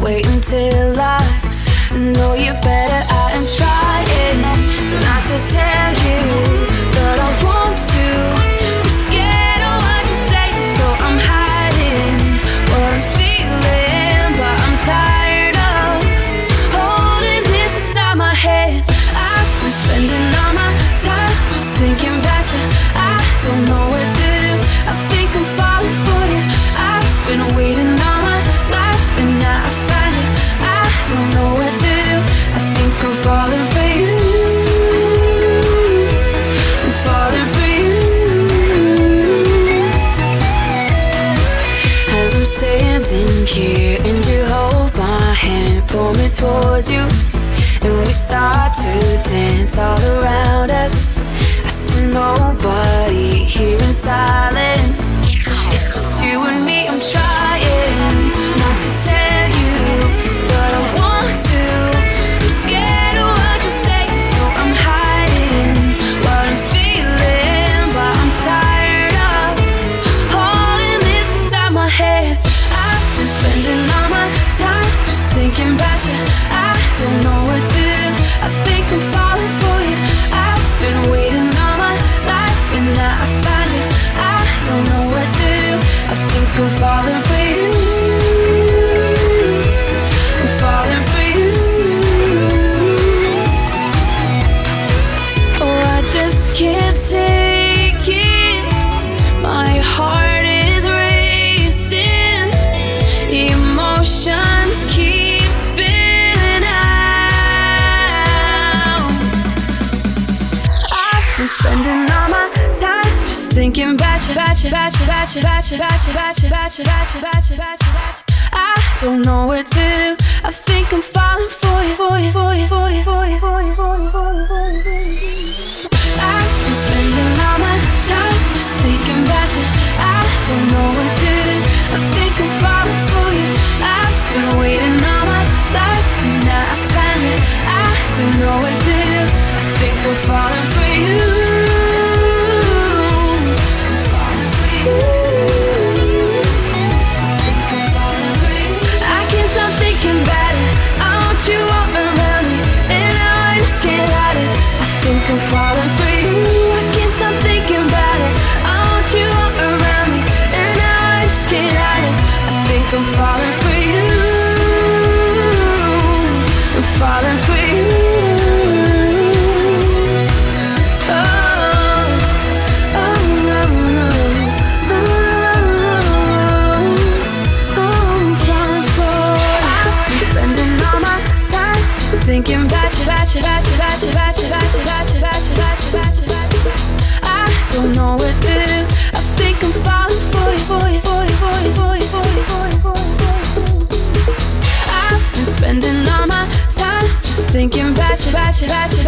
don't know what to do. I am trying not to tell you. to dance all around us. I see nobody here inside. I don't know what to do. I think I'm falling for you. I've been spending all my time just you. I don't know what to do. I think I'm falling for you. I've been waiting all my life and now I found. I don't know what to do. falling Bate.